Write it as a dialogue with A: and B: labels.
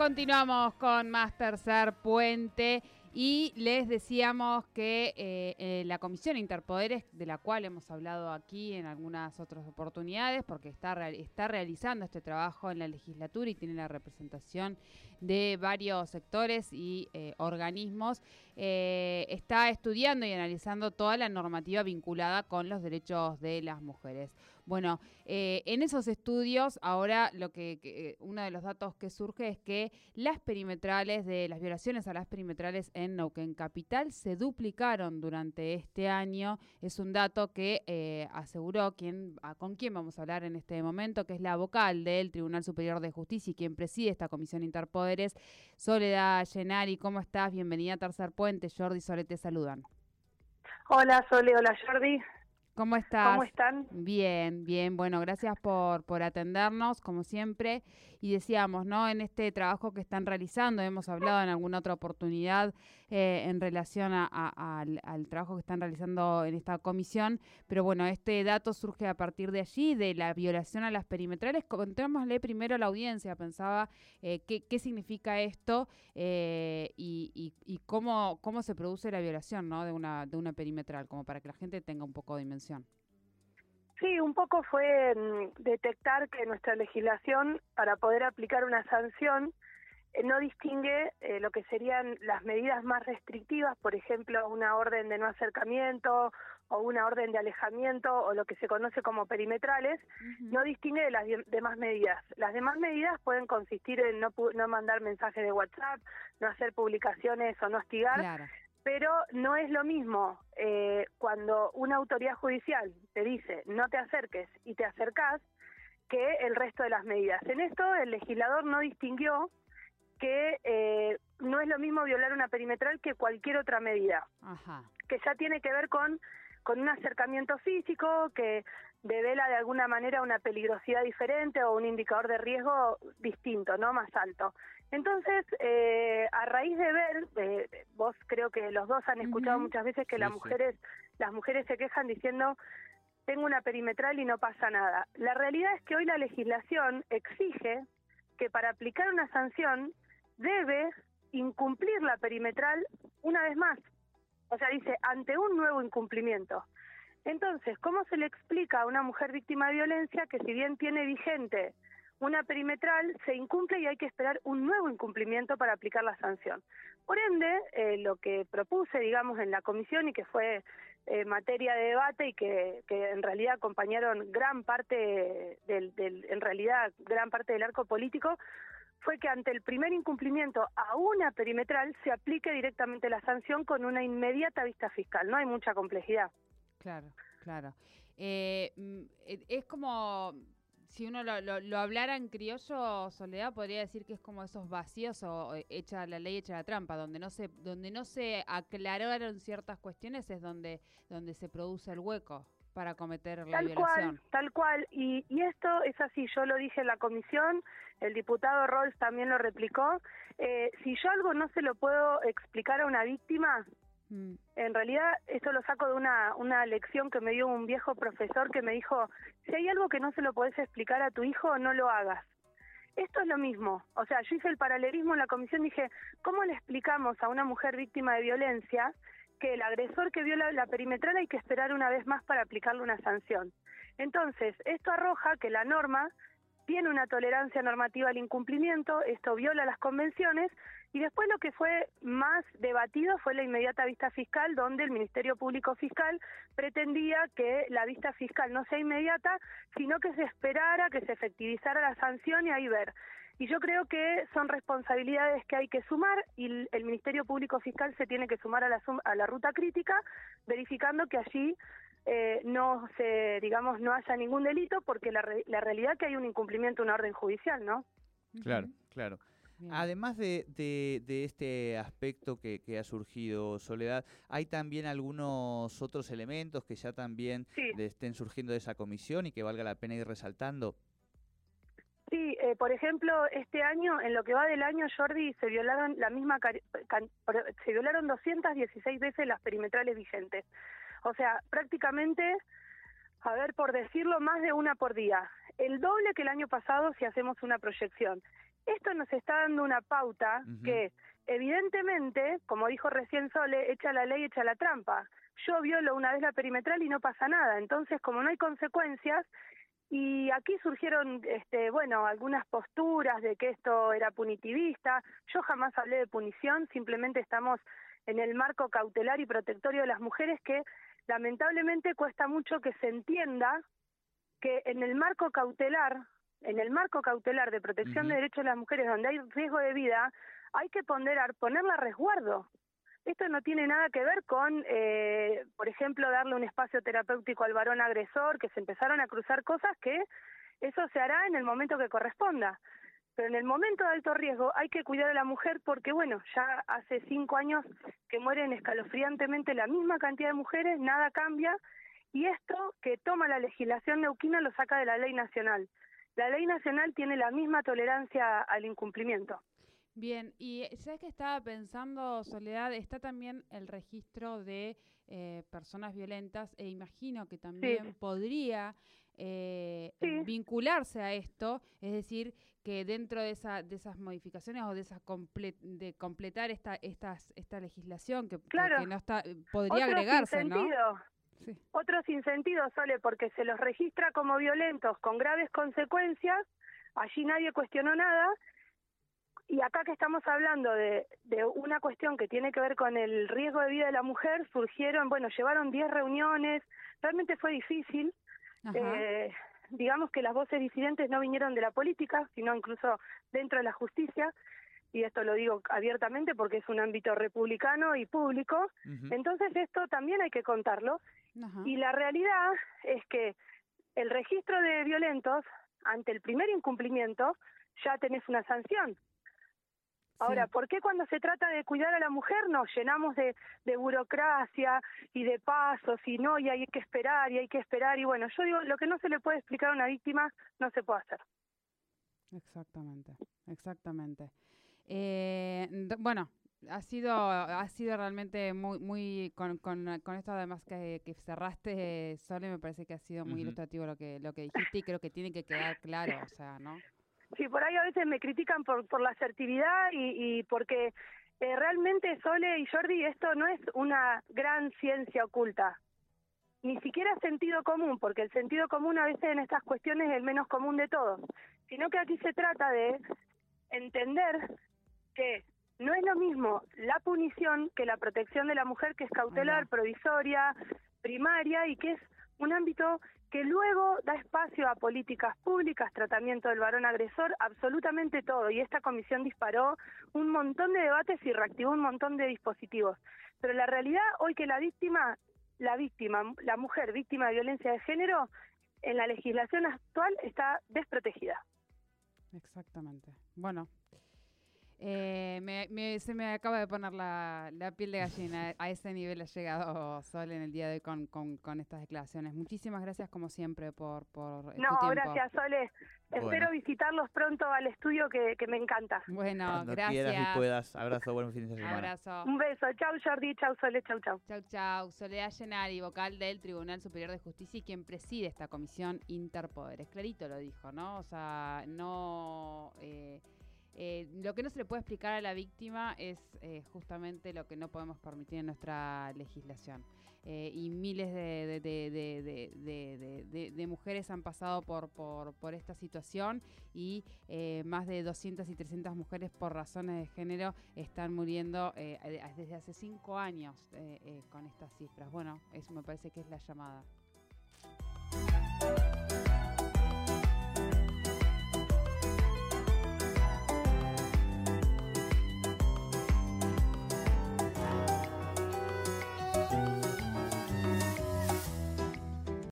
A: Continuamos con más tercer puente y les decíamos que eh, eh, la Comisión Interpoderes, de la cual hemos hablado aquí en algunas otras oportunidades, porque está, está realizando este trabajo en la legislatura y tiene la representación de varios sectores y eh, organismos, está estudiando y analizando toda la normativa vinculada con los derechos de las mujeres. Bueno, en esos estudios, ahora lo que, uno de los datos que surge es que las perimetrales de las violaciones a las perimetrales en Neuquén Capital se duplicaron durante este año. Es un dato que eh, aseguró quien, con quién vamos a hablar en este momento, que es la vocal del Tribunal Superior de Justicia y quien preside esta comisión interpoderes, Soledad Llenari. ¿Cómo estás? Bienvenida a Tercer Puente. Jordi Sole te saludan.
B: Hola Sole, hola Jordi.
A: ¿Cómo estás?
B: ¿Cómo están?
A: Bien, bien. Bueno, gracias por, por atendernos, como siempre. Y decíamos, ¿no? En este trabajo que están realizando, hemos hablado en alguna otra oportunidad eh, en relación al, trabajo que están realizando en esta comisión, pero bueno, este dato surge a partir de allí, de la violación a las perimetrales. Contémosle primero a la audiencia, pensaba eh, qué, qué, significa esto eh, y, y, cómo, cómo se produce la violación ¿no? de, una, de una perimetral, como para que la gente tenga un poco de dimensión.
B: Sí, un poco fue mm, detectar que nuestra legislación, para poder aplicar una sanción, eh, no distingue eh, lo que serían las medidas más restrictivas, por ejemplo, una orden de no acercamiento o una orden de alejamiento o lo que se conoce como perimetrales, no distingue de las demás medidas. Las demás medidas pueden consistir en no, no mandar mensajes de WhatsApp, no hacer publicaciones o no hostigar, pero no es lo mismo eh, cuando una autoridad judicial te dice no te acerques y te acercás que el resto de las medidas. En esto el legislador no distinguió que eh, no es lo mismo violar una perimetral que cualquier otra medida, que ya tiene que ver con, con un acercamiento físico, que devela de alguna manera una peligrosidad diferente o un indicador de riesgo distinto, no más alto. Entonces, eh, a raíz de ver, eh, vos creo que los dos han escuchado muchas veces que las mujeres, las mujeres se quejan diciendo tengo una perimetral y no pasa nada. La realidad es que hoy la legislación exige que para aplicar una sanción debe incumplir la perimetral una vez más. O sea, dice, ante un nuevo incumplimiento. Entonces, ¿cómo se le explica a una mujer víctima de violencia que si bien tiene vigente una perimetral, se incumple y hay que esperar un nuevo incumplimiento para aplicar la sanción? Por ende, eh, lo que propuse, digamos, en la comisión y que fue eh, materia de debate y que, en realidad acompañaron gran parte del, del, en realidad, gran parte del arco político, fue que ante el primer incumplimiento a una perimetral se aplique directamente la sanción con una inmediata vista fiscal. No hay mucha complejidad.
A: Claro, claro. Eh, mm, eh, es como, si uno lo, lo, hablara en criollo, Soledad, podría decir que es como esos vacíos o echa la ley, echa la trampa, donde no se, donde no se aclararon ciertas cuestiones es donde, donde se produce el hueco para cometer la
B: tal
A: violación.
B: Cual, tal cual, y, y esto es así, yo lo dije en la comisión, el diputado Rolls también lo replicó, eh, si yo algo no se lo puedo explicar a una víctima, Mm. En realidad, esto lo saco de una, una lección que me dio un viejo profesor que me dijo, si hay algo que no se lo podés explicar a tu hijo, no lo hagas. Esto es lo mismo. O sea, yo hice el paralelismo en la comisión, dije, ¿cómo le explicamos a una mujer víctima de violencia que el agresor que viola la perimetral hay que esperar una vez más para aplicarle una sanción? Entonces, esto arroja que la norma tiene una tolerancia normativa al incumplimiento, esto viola las convenciones, y después lo que fue más debatido fue la inmediata vista fiscal, donde el Ministerio Público Fiscal pretendía que la vista fiscal no sea inmediata, sino que se esperara, que se efectivizara la sanción y ahí ver. Y yo creo que son responsabilidades que hay que sumar y el Ministerio Público Fiscal se tiene que sumar a la, a la ruta crítica, verificando que allí eh, no se, digamos, no haya ningún delito, porque la, la realidad es que hay un incumplimiento una orden judicial, ¿no?
C: Claro, claro. Además de, de, este aspecto que, ha surgido, Soledad, ¿hay también algunos otros elementos que ya también estén surgiendo de esa comisión y que valga la pena ir resaltando?
B: Sí, eh, por ejemplo, este año, en lo que va del año, Jordi, se violaron la misma se violaron 216 veces las perimetrales vigentes. O sea, prácticamente, a ver, por decirlo, más de una por día. El doble que el año pasado si hacemos una proyección. Esto nos está dando una pauta que evidentemente, como dijo recién Sole, echa la ley, echa la trampa. Yo violo una vez la perimetral y no pasa nada. Entonces, como no hay consecuencias, y aquí surgieron, este, bueno, algunas posturas de que esto era punitivista. Yo jamás hablé de punición, simplemente estamos en el marco cautelar y protectorio de las mujeres que lamentablemente cuesta mucho que se entienda que en el marco cautelar, en el marco cautelar de protección de derechos de las mujeres donde hay riesgo de vida, hay que ponderar, ponerla a resguardo. Esto no tiene nada que ver con, eh, por ejemplo, darle un espacio terapéutico al varón agresor, que se empezaron a cruzar cosas que eso se hará en el momento que corresponda. Pero en el momento de alto riesgo hay que cuidar a la mujer porque, bueno, ya hace cinco años que mueren escalofriantemente la misma cantidad de mujeres, nada cambia, y esto que toma la legislación neuquina lo saca de la ley nacional. La ley nacional tiene la misma tolerancia al incumplimiento.
A: Bien, y sabes que estaba pensando, Soledad, está también el registro de eh, personas violentas e imagino que también podría eh, vincularse a esto, es decir, que dentro de, esa, de esas modificaciones o de esas de completar esta, estas, esta legislación que, que, no está, podría agregarse, ¿no?
B: Sí. Otro sin sentido, Sole, porque se los registra como violentos con graves consecuencias, allí nadie cuestionó nada, y acá que estamos hablando de, de, una cuestión que tiene que ver con el riesgo de vida de la mujer, surgieron, bueno, llevaron 10 reuniones, realmente fue difícil. Eh, digamos que las voces disidentes no vinieron de la política, sino incluso dentro de la justicia, y esto lo digo abiertamente porque es un ámbito republicano y público. Entonces esto también hay que contarlo. Y la realidad es que el registro de violentos, ante el primer incumplimiento, ya tenés una sanción. Ahora, ¿por qué cuando se trata de cuidar a la mujer nos llenamos de, de, burocracia y de pasos y no, y hay que esperar y hay que esperar? Y bueno, yo digo, lo que no se le puede explicar a una víctima no se puede hacer.
A: Exactamente, exactamente. Eh, bueno, ha sido, ha sido realmente muy, muy con, con, con esto además que, que cerraste, Sole, me parece que ha sido muy ilustrativo lo que, lo que dijiste y creo que tiene que quedar claro, o sea, ¿no?
B: Sí, por ahí a veces me critican por, por la asertividad y, y porque eh, realmente Sole y Jordi esto no es una gran ciencia oculta, ni siquiera sentido común, porque el sentido común a veces en estas cuestiones es el menos común de todos, sino que aquí se trata de entender que no es lo mismo la punición que la protección de la mujer que es cautelar, provisoria, primaria y que es un ámbito que luego da espacio a políticas públicas, tratamiento del varón agresor, absolutamente todo. Y esta comisión disparó un montón de debates y reactivó un montón de dispositivos. Pero la realidad hoy que la víctima, la víctima, la mujer víctima de violencia de género, en la legislación actual está desprotegida.
A: Exactamente. Bueno, eh, me, se me acaba de poner la, piel de gallina. A ese nivel ha llegado Sol en el día de hoy con, con, estas declaraciones. Muchísimas gracias, como siempre, por, por
B: No, gracias, Sole. Espero visitarlos pronto al estudio que, que me encanta.
A: Bueno, gracias.
C: y puedas. Abrazo, buen fin de semana.
A: Abrazo.
B: Un beso. Chau, Jordi. Chau, Sole. Chau, chau.
A: Chau, chau. Soledad Llenari, vocal del Tribunal Superior de Justicia y quien preside esta comisión Interpoderes. Clarito lo dijo, ¿no? O sea, no... Eh, eh, lo que no se le puede explicar a la víctima es eh, justamente lo que no podemos permitir en nuestra legislación. Eh, y miles de, mujeres han pasado por, por, por esta situación y más de 200 y 300 mujeres por razones de género están muriendo desde hace cinco años con estas cifras. Bueno, eso me parece que es la llamada.